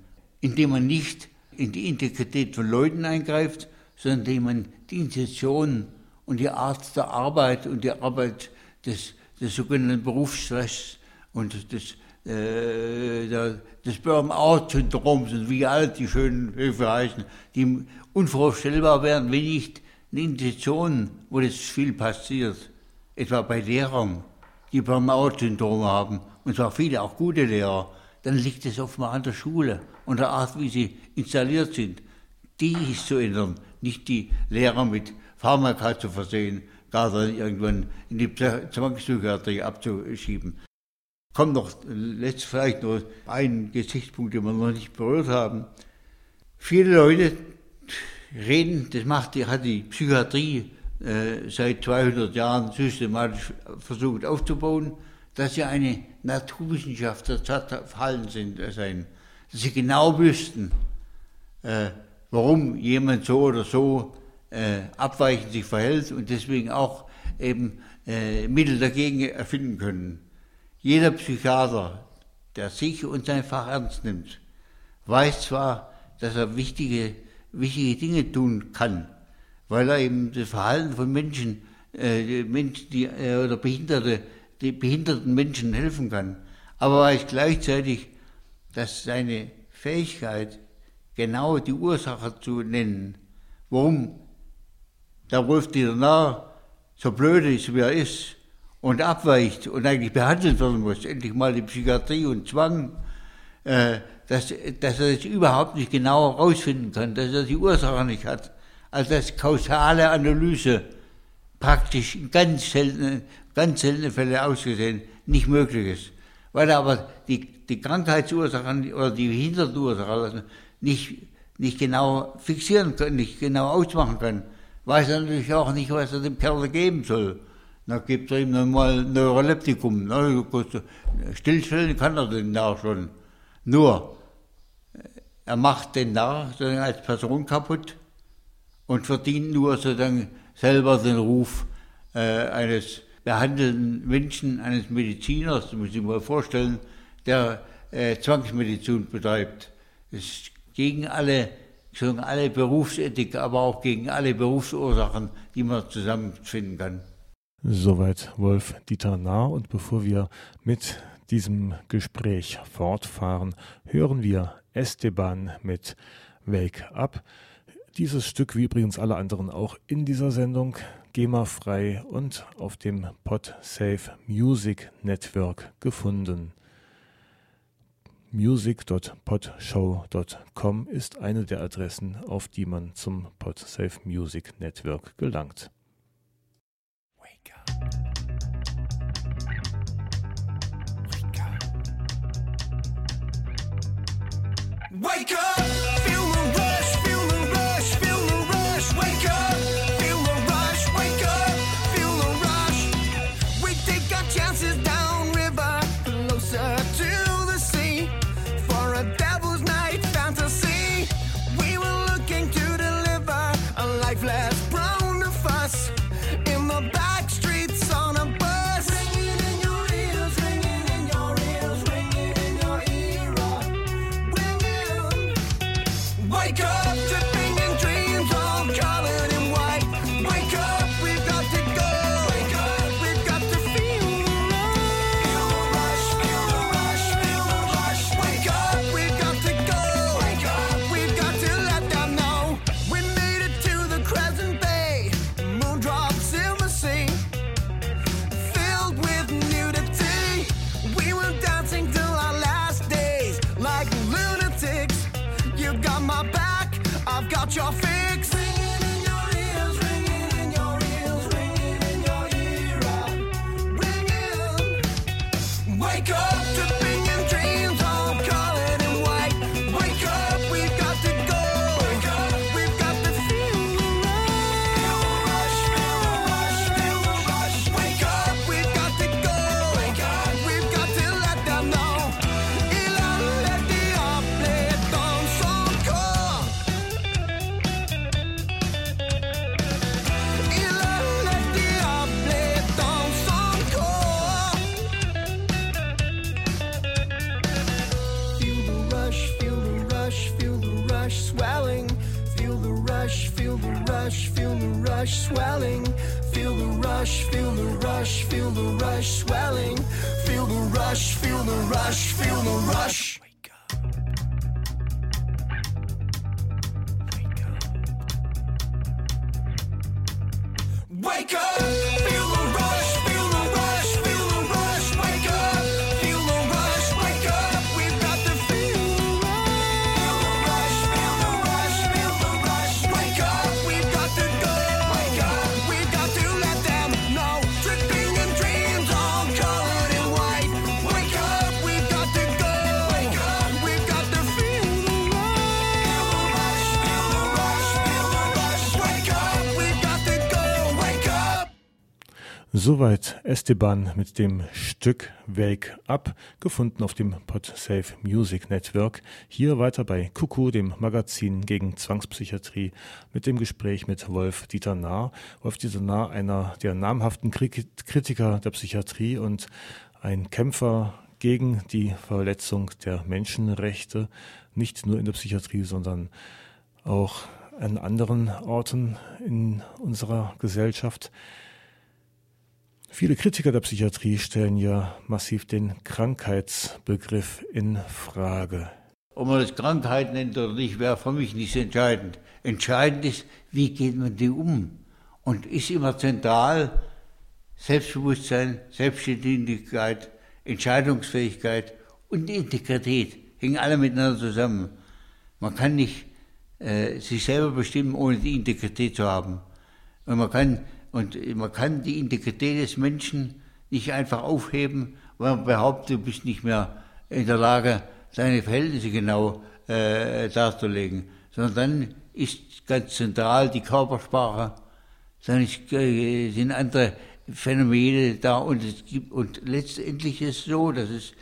indem man nicht in die Integrität von Leuten eingreift, sondern indem man die Institutionen und die Art der Arbeit und die Arbeit des, des sogenannten Berufsstress und des, äh, der, des Burnout-Syndroms und wie all die schönen Höfe heißen, die unvorstellbar wären, wenn nicht eine Institution, wo das viel passiert, etwa bei Lehrern, die Burnout-Syndrome haben, und zwar viele, auch gute Lehrer, dann liegt es oftmals an der Schule und der Art, wie sie installiert sind. Die ist zu ändern, nicht die Lehrer mit Pharmaka zu versehen, gar dann irgendwann in die Zwangspsychiatrie abzuschieben. Kommt noch letzt vielleicht noch ein Gesichtspunkt, den wir noch nicht berührt haben. Viele Leute reden, das macht, hat die Psychiatrie äh, seit 200 Jahren systematisch versucht aufzubauen, dass sie eine Naturwissenschaft der Verhalten sind, äh, sein. Dass sie genau wüssten, äh, warum jemand so oder so äh, abweichend sich verhält und deswegen auch eben äh, Mittel dagegen erfinden können. Jeder Psychiater, der sich und sein Fach ernst nimmt, weiß zwar, dass er wichtige, wichtige Dinge tun kann, weil er eben das Verhalten von Menschen, äh, Menschen die, äh, oder Behinderte, die behinderten Menschen helfen kann, aber weiß gleichzeitig, dass seine Fähigkeit, genau die Ursache zu nennen, warum der Wolf dieser Narr so blöd ist, wie er ist, und abweicht und eigentlich behandelt werden muss, endlich mal die Psychiatrie und Zwang, äh, dass, dass er das überhaupt nicht genau herausfinden kann, dass er die Ursache nicht hat. Also dass kausale Analyse praktisch in ganz seltenen, ganz seltenen Fällen ausgesehen nicht möglich ist. Weil er aber die, die Krankheitsursachen oder die Behindertenursachen nicht, nicht genau fixieren kann, nicht genau ausmachen kann, weiß er natürlich auch nicht, was er dem Kerl geben soll. Da gibt er ihm nochmal Neuroleptikum. Ne? Stillstellen kann er den Narr schon. Nur, er macht den Narr als Person kaputt und verdient nur sozusagen selber den Ruf, äh, eines behandelnden Menschen, eines Mediziners, das muss ich mal vorstellen, der äh, Zwangsmedizin betreibt. Das gegen alle, gegen alle Berufsethik, aber auch gegen alle Berufsursachen, die man zusammenfinden kann. Soweit Wolf Dieter Nahr. Und bevor wir mit diesem Gespräch fortfahren, hören wir Esteban mit Wake Up. Dieses Stück, wie übrigens alle anderen auch in dieser Sendung, GEMA-frei und auf dem PodSafe Music Network gefunden. music.podshow.com ist eine der Adressen, auf die man zum PodSafe Music Network gelangt. Wake up. Wake up. Wake up! Rush, feel the rush, feel the rush swelling. Feel the rush, feel the rush, feel the rush. Soweit Esteban mit dem Stück Wake Up, gefunden auf dem PodSafe Music Network. Hier weiter bei Kuku, dem Magazin gegen Zwangspsychiatrie, mit dem Gespräch mit Wolf Dieter Nahr. Wolf Dieter Nahr, einer der namhaften Kri- Kritiker der Psychiatrie und ein Kämpfer gegen die Verletzung der Menschenrechte, nicht nur in der Psychiatrie, sondern auch an anderen Orten in unserer Gesellschaft. Viele Kritiker der Psychiatrie stellen ja massiv den Krankheitsbegriff in Frage. Ob man das Krankheit nennt oder nicht, wäre für mich nicht entscheidend. Entscheidend ist, wie geht man die um? Und ist immer zentral Selbstbewusstsein, Selbstständigkeit, Entscheidungsfähigkeit und Integrität hängen alle miteinander zusammen. Man kann nicht äh, sich selber bestimmen, ohne die Integrität zu haben. Und man kann, und man kann die Integrität des Menschen nicht einfach aufheben, weil man behauptet, du bist nicht mehr in der Lage, seine Verhältnisse genau äh, darzulegen. Sondern dann ist ganz zentral die Körpersprache, dann ist, äh, sind andere Phänomene da und, es gibt, und letztendlich ist es so, dass es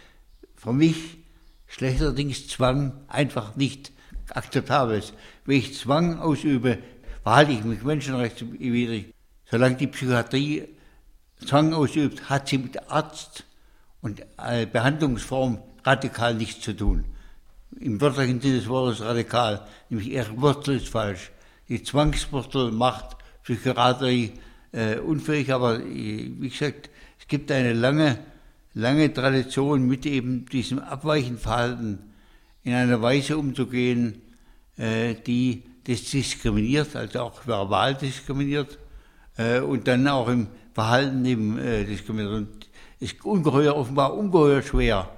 für mich schlechterdings Zwang einfach nicht akzeptabel ist. Wenn ich Zwang ausübe, verhalte ich mich menschenrechtswidrig. Solange die Psychiatrie Zwang ausübt, hat sie mit Arzt und äh, Behandlungsform radikal nichts zu tun. Im wörtlichen Sinne des Wortes radikal, nämlich ihre Wurzel ist falsch. Die Zwangswurzel macht Psychiatrie äh, unfähig, aber äh, wie gesagt, es gibt eine lange, lange Tradition mit eben diesem abweichenden Verhalten in einer Weise umzugehen, äh, die das diskriminiert, also auch verbal diskriminiert äh, und dann auch im Verhalten eben äh, es ist ungeheuer, offenbar ungeheuer schwer,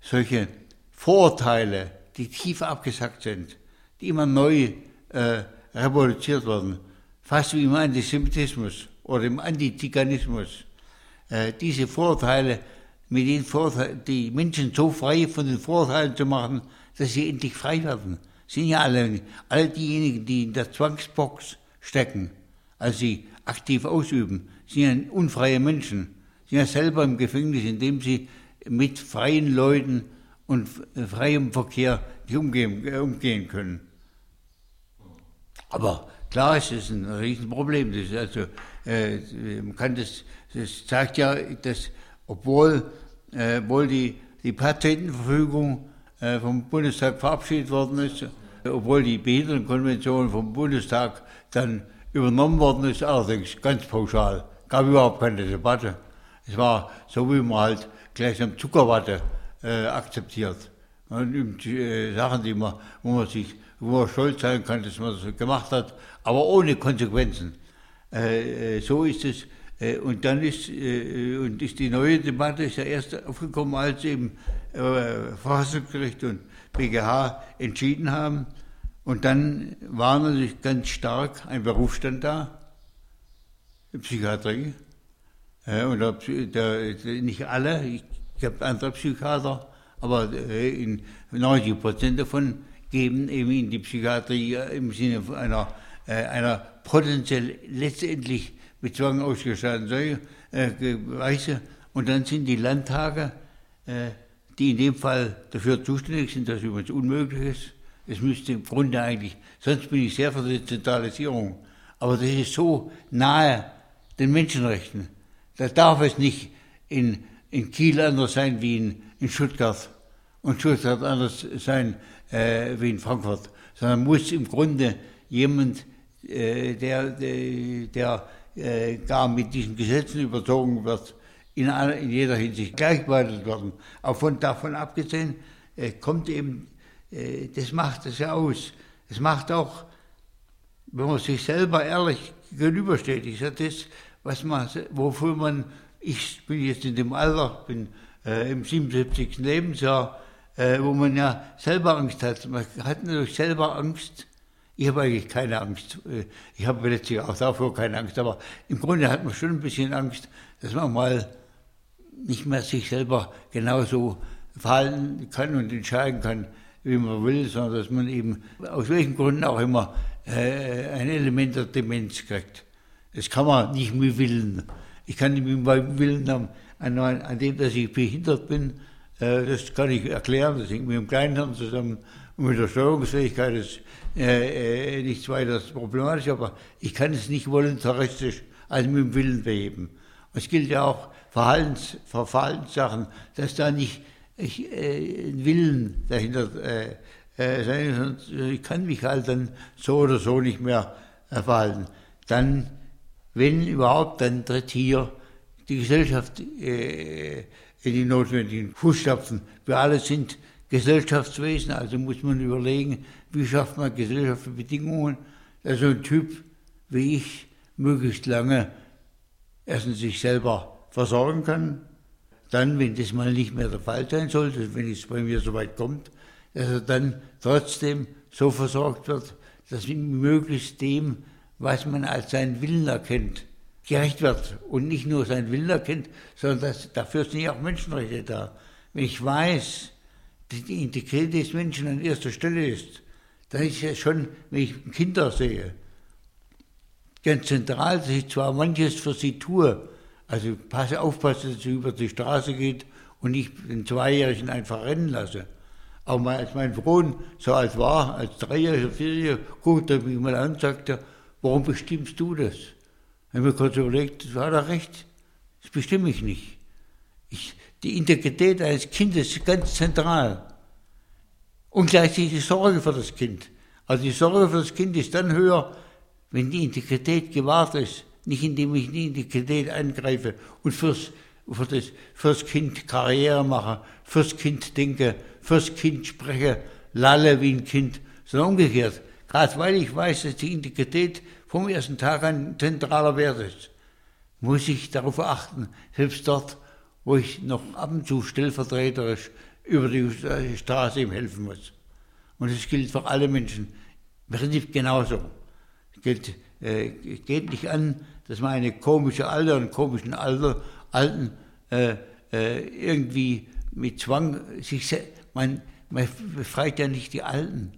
solche Vorurteile, die tief abgesackt sind, die immer neu äh, revolutioniert werden, fast wie im Antisemitismus oder im Antiziganismus, äh, diese Vorurteile, mit den Vorurteilen, die Menschen so frei von den Vorurteilen zu machen, dass sie endlich frei werden. Sind ja alle, alle diejenigen, die in der Zwangsbox stecken, also sie aktiv ausüben, sind ja unfreie Menschen, sind ja selber im Gefängnis, indem sie mit freien Leuten und freiem Verkehr nicht umgehen, äh, umgehen können. Aber klar ist es ein Riesenproblem. Das also, äh, man kann das, das zeigt ja, dass obwohl, äh, obwohl die, die Patientenverfügung äh, vom Bundestag verabschiedet worden ist, äh, obwohl die Behindertenkonvention vom Bundestag dann übernommen worden ist, allerdings ganz pauschal, gab überhaupt keine Debatte. Es war so, wie man halt gleichsam Zuckerwatte äh, akzeptiert. Und äh, Sachen, die man, wo man sich, wo man stolz sein kann, dass man das gemacht hat, aber ohne Konsequenzen. Äh, äh, so ist es. Äh, und dann ist, äh, und ist die neue Debatte ist ja erst aufgekommen, als eben Verfassungsgericht und BGH entschieden haben. Und dann war natürlich ganz stark ein Berufsstand da, Psychiatrie. Äh, und der, der, nicht alle, ich habe andere Psychiater, aber äh, in 90 Prozent davon geben eben in die Psychiatrie äh, im Sinne einer, einer potenziell letztendlich mit Zwang ausgestatteten Weise. Und dann sind die Landtage, die in dem Fall dafür zuständig sind, dass übrigens unmöglich ist. Es müsste im Grunde eigentlich, sonst bin ich sehr für die Zentralisierung. Aber das ist so nahe den Menschenrechten. Da darf es nicht in, in Kiel anders sein wie in, in Stuttgart und Stuttgart anders sein äh, wie in Frankfurt, sondern muss im Grunde jemand, äh, der, der, der äh, gar mit diesen Gesetzen überzogen wird, in, in jeder Hinsicht gleich behandelt werden. Auch von, davon abgesehen äh, kommt eben, das macht es ja aus. Es macht auch, wenn man sich selber ehrlich gegenübersteht, ich sage das, was man, wofür man, ich bin jetzt in dem Alter, bin äh, im 77. Lebensjahr, äh, wo man ja selber Angst hat. Man hat natürlich selber Angst. Ich habe eigentlich keine Angst. Äh, Ich habe letztlich auch davor keine Angst, aber im Grunde hat man schon ein bisschen Angst, dass man mal nicht mehr sich selber genauso verhalten kann und entscheiden kann, wie man will, sondern dass man eben aus welchen Gründen auch immer äh, ein Element der Demenz kriegt. Das kann man nicht mit Willen. Ich kann nicht mit meinem Willen an, an, an dem, dass ich behindert bin, äh, das kann ich erklären, das hängt mit dem Kleinhirn zusammen und mit der Steuerungsfähigkeit ist äh, äh, nichts weiter problematisch, aber ich kann es nicht voluntaristisch, also mit dem Willen beheben. Und es gilt ja auch Verhaltens, Verhaltenssachen, dass da nicht ich, äh, Willen dahinter äh, äh, sein, ich kann mich halt dann so oder so nicht mehr verhalten. Dann, wenn überhaupt, dann tritt hier die Gesellschaft äh, in die notwendigen Fußstapfen. Wir alle sind Gesellschaftswesen, also muss man überlegen, wie schafft man gesellschaftliche Bedingungen, dass so ein Typ wie ich möglichst lange erstens sich selber versorgen kann, dann, wenn das mal nicht mehr der Fall sein sollte, wenn es bei mir so weit kommt, dass er dann trotzdem so versorgt wird, dass ihm möglichst dem, was man als seinen Willen erkennt, gerecht wird. Und nicht nur seinen Willen erkennt, sondern dass, dafür sind ja auch Menschenrechte da. Wenn ich weiß, dass die Integrität des Menschen an erster Stelle ist, dann ist ja schon, wenn ich Kinder sehe, ganz zentral, dass ich zwar manches für sie tue, also passe, aufpasse, dass sie über die Straße geht und nicht den Zweijährigen einfach rennen lasse. Aber mein, als mein Sohn so alt war, als Dreijähriger, Vierjähriger, guckte er mich mal an und sagte, warum bestimmst du das? Ich habe mir kurz überlegt, war doch recht. Das bestimme ich nicht. Ich, die Integrität eines Kindes ist ganz zentral. Und gleichzeitig die Sorge für das Kind. Also die Sorge für das Kind ist dann höher, wenn die Integrität gewahrt ist, nicht indem ich in die Integrität eingreife und fürs, für das, fürs Kind Karriere mache, fürs Kind denke, fürs Kind spreche, lalle wie ein Kind, sondern umgekehrt. Gerade weil ich weiß, dass die Integrität vom ersten Tag ein zentraler Wert ist, muss ich darauf achten, selbst dort, wo ich noch ab und zu stellvertreterisch über die Straße ihm helfen muss. Und das gilt für alle Menschen. Im Prinzip genauso. Es gilt, äh, geht nicht an, dass man eine komische Alte und komischen Alter, Alten äh, äh, irgendwie mit Zwang sich man, man befreit ja nicht die Alten,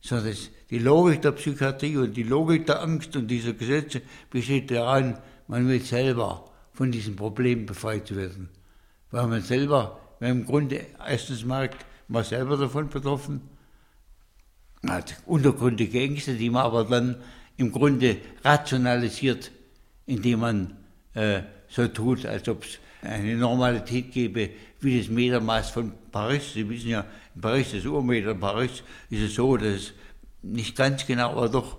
sondern das, die Logik der Psychiatrie und die Logik der Angst und dieser Gesetze besteht daran, man will selber von diesem Problem befreit werden. Weil man selber, man im Grunde erstens merkt, man selber davon betroffen, hat untergründige Ängste, die man aber dann im Grunde rationalisiert, indem man äh, so tut, als ob es eine Normalität gäbe, wie das Metermaß von Paris. Sie wissen ja, in Paris, das Urmeter in Paris, ist es so, dass es nicht ganz genau, aber doch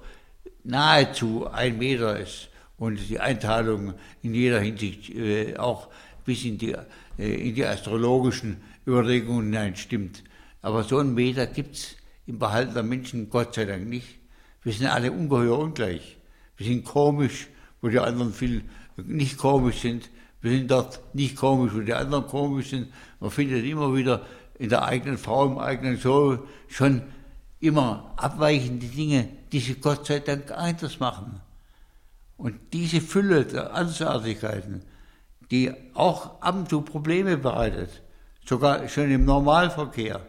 nahezu ein Meter ist und die Einteilung in jeder Hinsicht äh, auch bis in die, äh, in die astrologischen Überlegungen hinein stimmt. Aber so einen Meter gibt's im Verhalten der Menschen Gott sei Dank nicht. Wir sind alle ungeheuer ungleich. Wir sind komisch, wo die anderen viel nicht komisch sind. Wir sind dort nicht komisch, wo die anderen komisch sind. Man findet immer wieder in der eigenen Frau, im eigenen Sohn schon immer abweichende Dinge, die sie Gott sei Dank anders machen. Und diese Fülle der Andersartigkeiten, die auch ab und zu Probleme bereitet, sogar schon im Normalverkehr,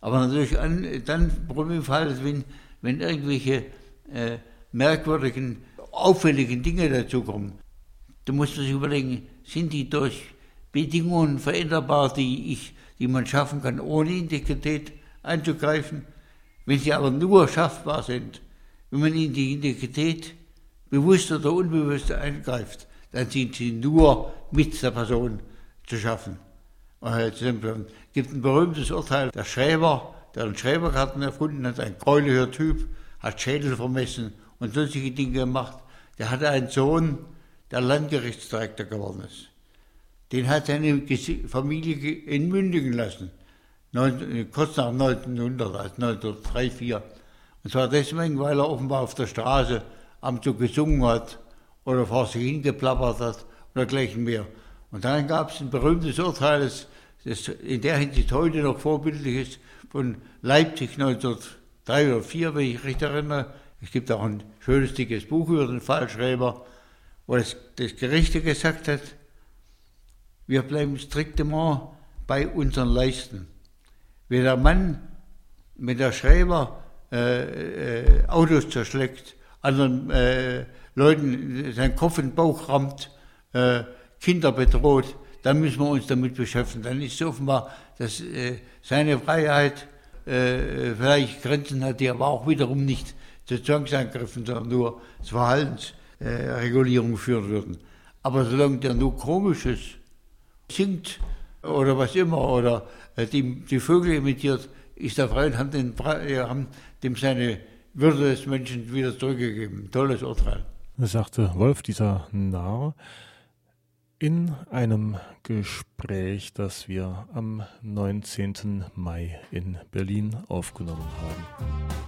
aber natürlich an, dann Problemfall, wenn, wenn irgendwelche äh, merkwürdigen, auffälligen Dinge dazukommen. Da muss man sich überlegen, sind die durch Bedingungen veränderbar, die, ich, die man schaffen kann, ohne Integrität einzugreifen? Wenn sie aber nur schaffbar sind, wenn man in die Integrität bewusst oder unbewusst eingreift, dann sind sie nur mit der Person zu schaffen. Es gibt ein berühmtes Urteil, der Schreiber, der einen Schreibergarten erfunden hat, ein gräulicher Typ, hat Schädel vermessen und solche Dinge gemacht. Der hatte einen Sohn, der Landgerichtsdirektor geworden ist. Den hat seine Familie entmündigen lassen, neun- kurz nach 1900, also 1903, 4. Und zwar deswegen, weil er offenbar auf der Straße am so gesungen hat oder vor sich hingeplappert hat oder gleichen mehr. Und dann gab es ein berühmtes Urteil, das, das in der Hinsicht heute noch vorbildlich ist, von Leipzig 1903 oder 4, wenn ich recht erinnere. Es gibt auch ein schönes, dickes Buch über den Fallschreiber, wo das, das Gericht gesagt hat, wir bleiben striktement bei unseren Leisten. Wenn der Mann, wenn der Schreiber äh, äh, Autos zerschlägt, anderen äh, Leuten seinen Kopf in den Bauch rammt, äh, Kinder bedroht, dann müssen wir uns damit beschäftigen. Dann ist es offenbar, dass äh, seine Freiheit äh, vielleicht Grenzen hat, die aber auch wiederum nicht zu Zwangsangriffen, sondern nur zu Verhaltensregulierung führen würden. Aber solange der nur Komisches singt oder was immer oder äh, die, die Vögel imitiert, ist der frei und haben, den, äh, haben dem seine Würde des Menschen wieder zurückgegeben. Tolles Urteil. sagte Wolf, dieser Narr, in einem Gespräch, das wir am 19. Mai in Berlin aufgenommen haben.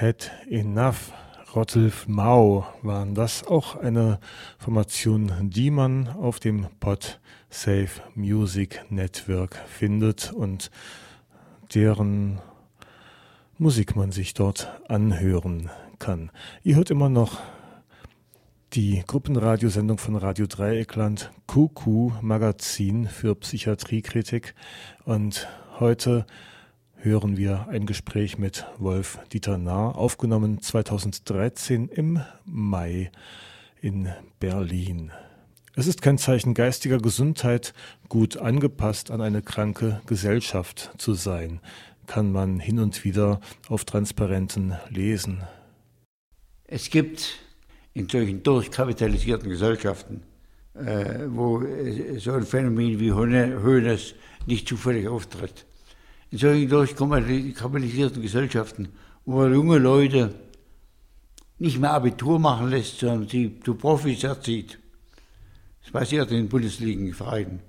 Had Enough? Rottelf Mau waren das auch eine Formation, die man auf dem Pod Safe Music Network findet und deren Musik man sich dort anhören kann. Ihr hört immer noch die Gruppenradiosendung von Radio Dreieckland QQ Magazin für Psychiatriekritik und heute hören wir ein Gespräch mit Wolf Dieter Nahr, aufgenommen 2013 im Mai in Berlin. Es ist kein Zeichen geistiger Gesundheit, gut angepasst an eine kranke Gesellschaft zu sein, kann man hin und wieder auf Transparenten lesen. Es gibt in solchen durchkapitalisierten Gesellschaften, äh, wo so ein Phänomen wie Höhnes nicht zufällig auftritt. In solchen durchkapitalisierten Gesellschaften, wo man junge Leute nicht mehr Abitur machen lässt, sondern sie zu Profis erzieht. Das passiert in den Bundesligenvereinen.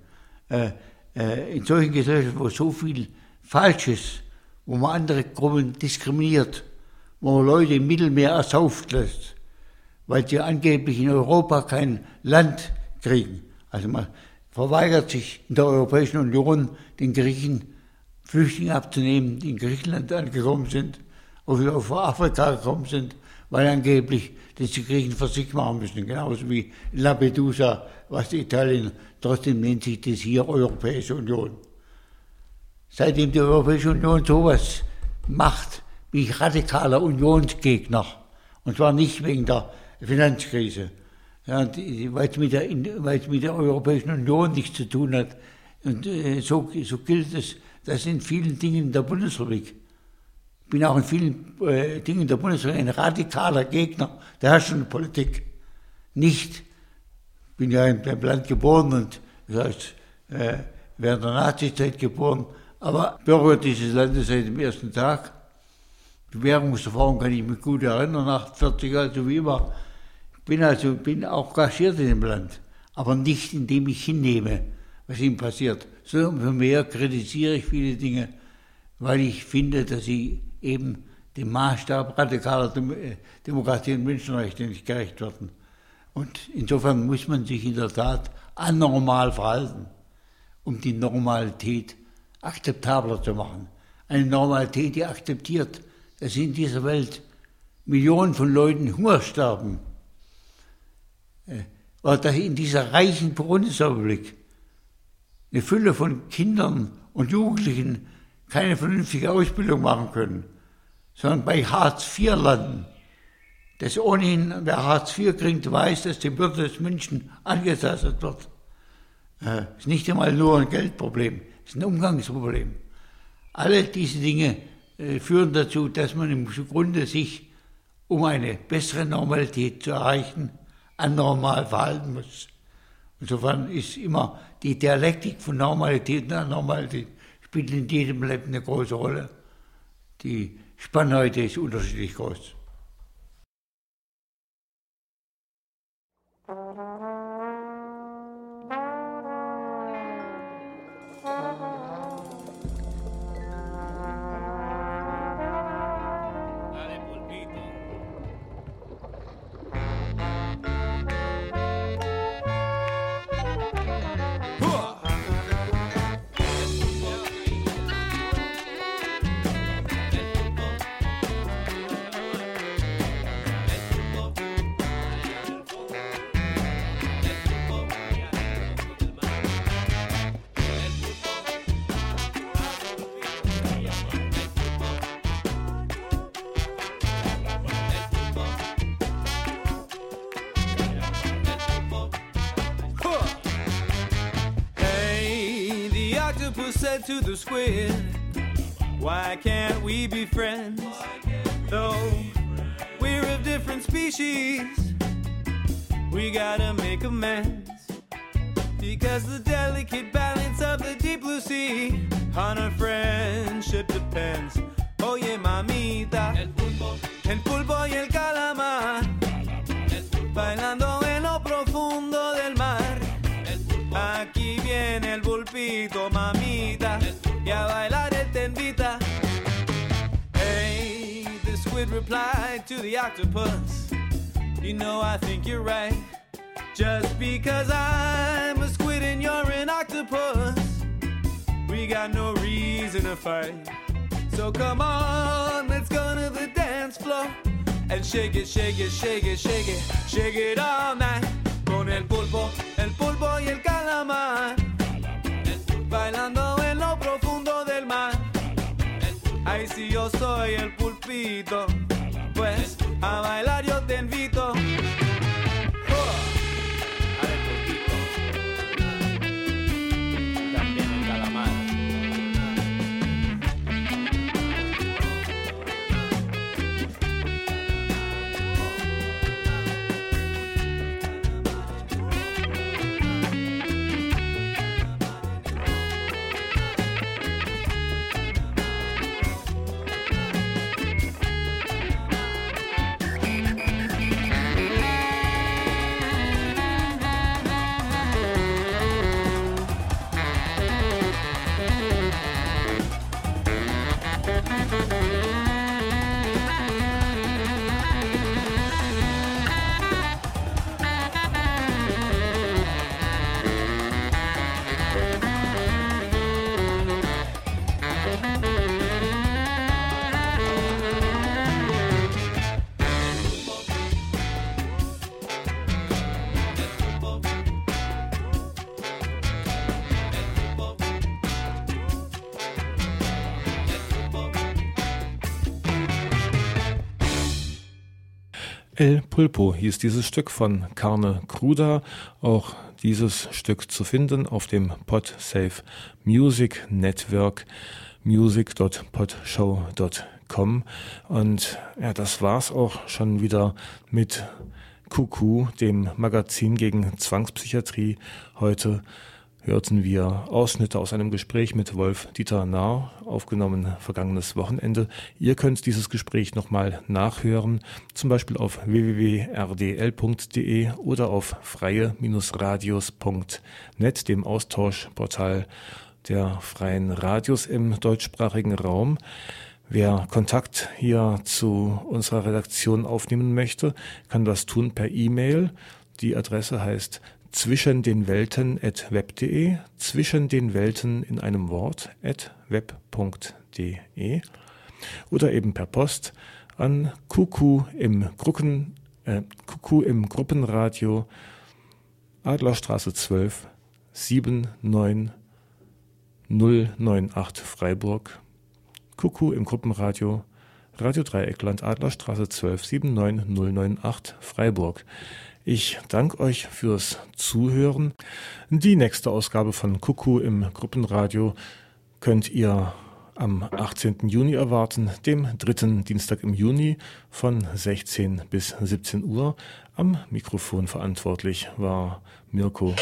Äh, äh, in solchen Gesellschaften, wo so viel Falsches, wo man andere Gruppen diskriminiert, wo man Leute im Mittelmeer ersauft lässt, weil sie angeblich in Europa kein Land kriegen. Also man verweigert sich in der Europäischen Union den Griechen Flüchtlinge abzunehmen, die in Griechenland angekommen sind oder auf Afrika gekommen sind, weil angeblich das die Griechen für sich machen müssen. Genauso wie Lampedusa, was Italien, trotzdem nennt sich das hier Europäische Union. Seitdem die Europäische Union sowas macht, bin ich radikaler Unionsgegner. Und zwar nicht wegen der Finanzkrise, ja, weil es mit, der, mit der Europäischen Union nichts zu tun hat. Und äh, so, so gilt es, das in vielen Dingen der Bundesrepublik. Ich bin auch in vielen äh, Dingen der Bundesrepublik ein radikaler Gegner der herrschenden Politik. Nicht, bin ja in dem Land geboren und das heißt, äh, während der Nazizeit geboren, aber Bürger dieses Landes seit dem ersten Tag. Die Währungserfahrung kann ich mich gut erinnern, nach 40 Jahren, so wie immer. Ich bin also bin auch engagiert in dem Land, aber nicht indem ich hinnehme, was ihm passiert, sondern für mehr kritisiere ich viele Dinge, weil ich finde, dass sie eben dem Maßstab radikaler äh, Demokratie und Menschenrechte nicht gerecht werden. Und insofern muss man sich in der Tat anormal verhalten, um die Normalität akzeptabler zu machen. Eine Normalität, die akzeptiert, dass in dieser Welt Millionen von Leuten Hunger sterben. Äh, Oder dass in dieser reichen Bundesrepublik eine Fülle von Kindern und Jugendlichen keine vernünftige Ausbildung machen können, sondern bei Hartz IV landen. Das ohnehin, wer Hartz IV kriegt, weiß, dass die Würde des Menschen angetastet wird. Äh, ist nicht einmal nur ein Geldproblem, ist ein Umgangsproblem. Alle diese Dinge äh, führen dazu, dass man im Grunde sich, um eine bessere Normalität zu erreichen, anormal verhalten muss. Insofern ist immer die Dialektik von Normalität und Anormalität spielt in jedem Leben eine große Rolle. Die Spannweite ist unterschiedlich groß. Squid, Why can't we be friends? Though we're of different species, we gotta make amends. Because the delicate balance of the deep blue sea on our friendship depends. To the octopus. You know, I think you're right. Just because I'm a squid and you're an octopus, we got no reason to fight. So come on, let's go to the dance floor and shake it, shake it, shake it, shake it, shake it all night. Con el pulpo, el pulpo y el calamar, bailando en lo profundo del mar. Ay, si yo soy el pulpito, a bailar yo te invito. El Pulpo hieß dieses Stück von Carne Cruda. Auch dieses Stück zu finden auf dem PodSafe Music Network music.podshow.com. Und ja, das war's auch schon wieder mit Kuku, dem Magazin gegen Zwangspsychiatrie. Heute hörten wir Ausschnitte aus einem Gespräch mit Wolf Dieter Nahr, aufgenommen vergangenes Wochenende. Ihr könnt dieses Gespräch nochmal nachhören, zum Beispiel auf www.rdl.de oder auf freie-radios.net, dem Austauschportal der freien Radios im deutschsprachigen Raum. Wer Kontakt hier zu unserer Redaktion aufnehmen möchte, kann das tun per E-Mail. Die Adresse heißt zwischen den Welten at web.de, zwischen den Welten in einem Wort at web.de oder eben per Post an Kuku im Gruppen, äh, Kuku im Gruppenradio Adlerstraße 12 79098 Freiburg. Kuku im Gruppenradio Radio Dreieckland Adlerstraße 12 79098 Freiburg. Ich danke euch fürs Zuhören. Die nächste Ausgabe von Kuku im Gruppenradio könnt ihr am 18. Juni erwarten, dem dritten Dienstag im Juni von 16 bis 17 Uhr. Am Mikrofon verantwortlich war Mirko.